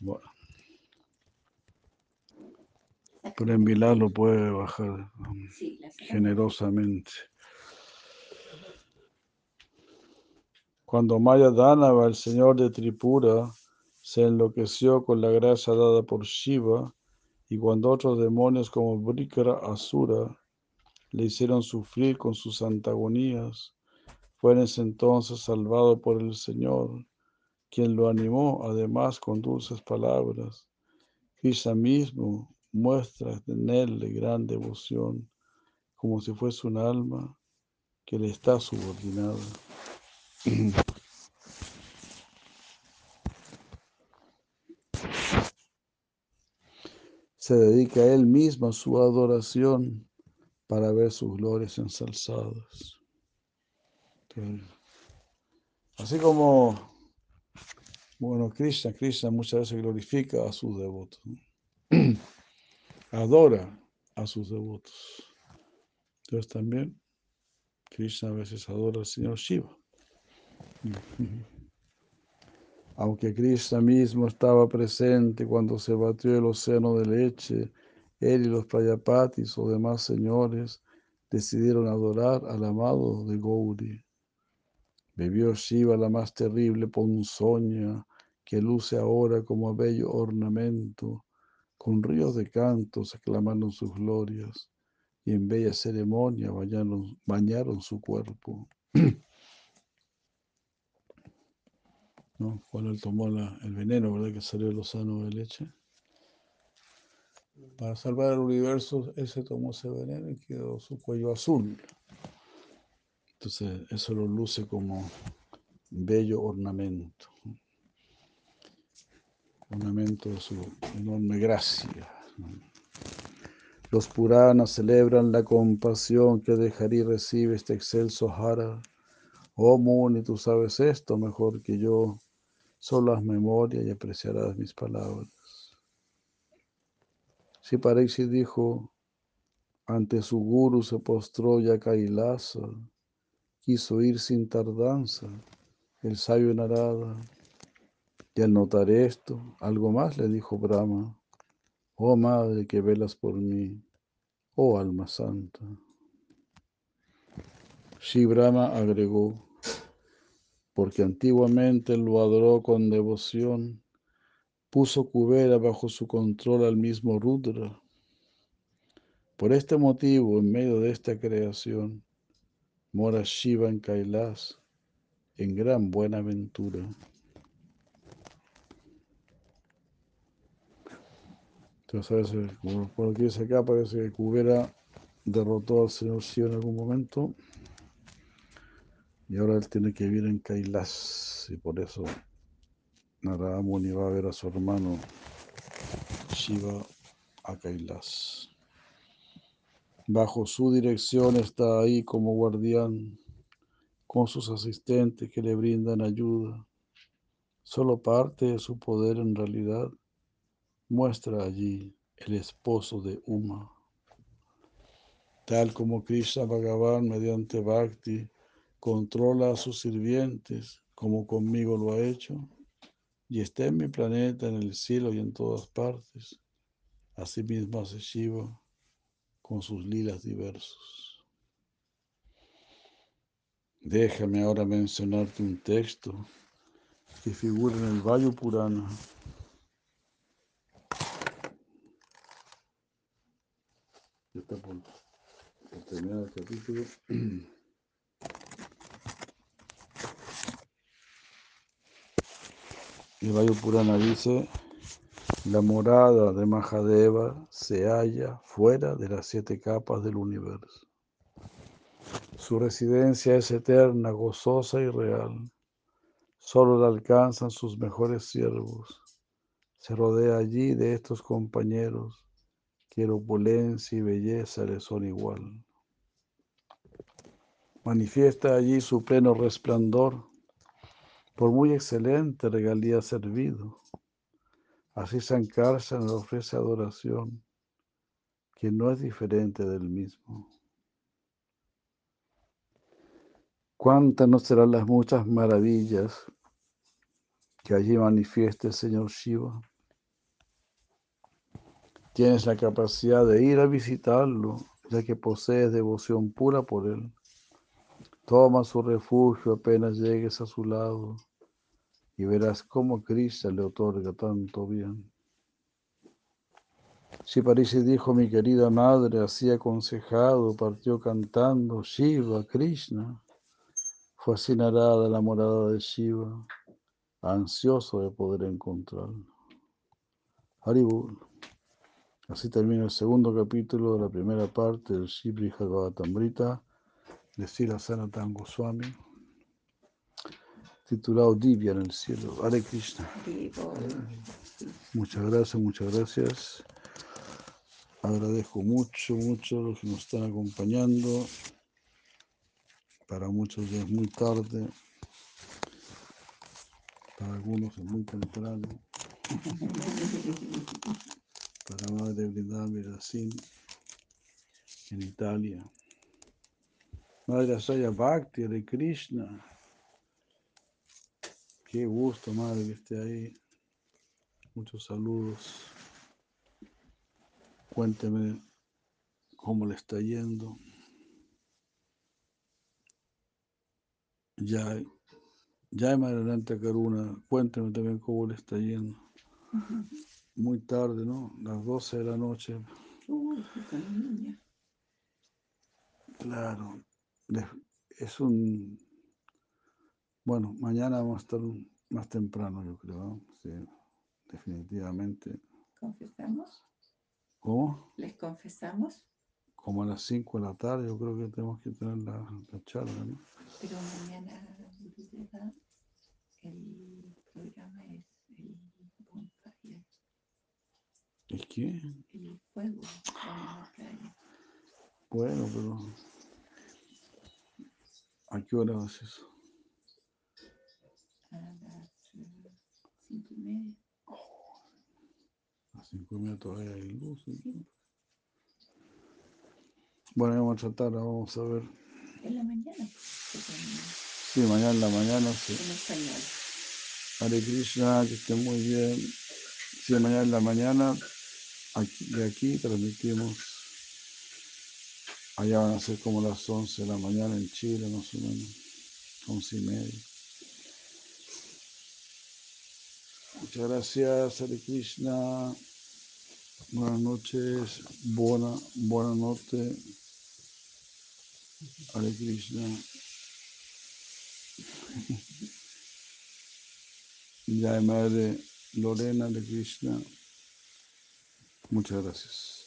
Bueno. Pero en Vilá lo puede bajar um, generosamente. Cuando Maya Dhanava, el señor de Tripura, se enloqueció con la gracia dada por Shiva, y cuando otros demonios como Brikara Asura le hicieron sufrir con sus antagonías, fue en ese entonces salvado por el Señor, quien lo animó además con dulces palabras. Krishna mismo muestra en él de gran devoción, como si fuese un alma que le está subordinada. Se dedica él mismo a su adoración para ver sus glorias ensalzadas. Así como, bueno, Krishna, Krishna muchas veces glorifica a sus devotos, adora a sus devotos. Entonces también Krishna a veces adora al Señor Shiva. Aunque Krishna mismo estaba presente cuando se batió el océano de leche, él y los Prayapatis o demás señores decidieron adorar al amado de Gauri. Bebió Shiva la más terrible ponzoña que luce ahora como bello ornamento, con ríos de cantos aclamaron sus glorias y en bella ceremonia bañaron, su cuerpo. ¿No? Él tomó el veneno, ¿verdad? Que salió los océano de leche. Para salvar el universo, él se tomó ese veneno y quedó su cuello azul. Entonces, eso lo luce como bello ornamento. Ornamento de su enorme gracia. Los Puranas celebran la compasión que de Hari recibe este excelso Hara. Oh Muni, tú sabes esto mejor que yo. Solo haz memoria y apreciarás mis palabras. Si Pariksi dijo, ante su guru se postró ya Kailasa, quiso ir sin tardanza, el sabio Narada. Y al notar esto, algo más le dijo Brahma, oh madre que velas por mí, oh alma santa. Si Brahma agregó, porque antiguamente lo adoró con devoción, puso Kubera bajo su control al mismo Rudra. Por este motivo, en medio de esta creación, mora Shiva en Kailas, en gran buena ventura. Entonces, a veces, por aquí dice acá, parece que Kubera derrotó al señor Shiva en algún momento. Y ahora él tiene que vivir en Kailas. Y por eso Narada Muni va a ver a su hermano Shiva a Kailas. Bajo su dirección está ahí como guardián con sus asistentes que le brindan ayuda. Solo parte de su poder en realidad muestra allí el esposo de Uma. Tal como Krishna Bhagavan mediante Bhakti controla a sus sirvientes como conmigo lo ha hecho y está en mi planeta, en el cielo y en todas partes. Asimismo hace Shiva con sus lilas diversos. Déjame ahora mencionarte un texto que figura en el Vayu Purana. Ya está por, terminar el capítulo. El Vayu Purana dice, la morada de Mahadeva se halla fuera de las siete capas del universo. Su residencia es eterna, gozosa y real. Solo la alcanzan sus mejores siervos. Se rodea allí de estos compañeros que opulencia y belleza le son igual. Manifiesta allí su pleno resplandor por muy excelente regalía servido. Así Sankarsana le ofrece adoración, que no es diferente del mismo. ¿Cuántas no serán las muchas maravillas que allí manifieste el Señor Shiva. Tienes la capacidad de ir a visitarlo, ya que posees devoción pura por él. Toma su refugio apenas llegues a su lado y verás cómo Krishna le otorga tanto bien. Si Parisi dijo, mi querida madre, así aconsejado, partió cantando Shiva, Krishna. Fue así narada la morada de Shiva, ansioso de poder encontrarlo. Haribul. Así termina el segundo capítulo de la primera parte del Shibri Bhagavatamrita de Sila Sanatan Goswami, titulado Divya en el cielo. Hare Krishna. Muchas gracias, muchas gracias. Agradezco mucho, mucho a los que nos están acompañando. Para muchos ya es muy tarde, para algunos es muy temprano. Para Madre Brindami Racine, en Italia. Madre Asaya Bhakti de Krishna. Qué gusto, madre, que esté ahí. Muchos saludos. Cuénteme cómo le está yendo. Ya, ya adelante, Karuna, cuénteme también cómo le está yendo. Muy tarde, ¿no? Las 12 de la noche. Uy, niña. Claro, es un... Bueno, mañana vamos a estar más temprano, yo creo, ¿no? Sí, definitivamente. ¿Confesamos? ¿Cómo? ¿Les confesamos? Como a las 5 de la tarde, yo creo que tenemos que tener la, la charla, ¿no? Pero mañana, el programa es el bonfire. ¿Es qué? El fuego. Bueno, pero ¿a qué hora es eso? A las eh, cinco y media. A las 5 y media todavía hay luz. ¿no? Bueno, vamos a tratar, vamos a ver. En la mañana. Sí, mañana en la mañana, sí. En español. Hare Krishna, que esté muy bien. Sí, mañana en la mañana, de aquí transmitimos. Allá van a ser como las 11 de la mañana en Chile, más o menos. 11 y media. Muchas gracias, Hare Krishna. Buenas noches, buena, buena noche. Hare Krishna. Ya madre Lorena de Krishna. Muchas gracias.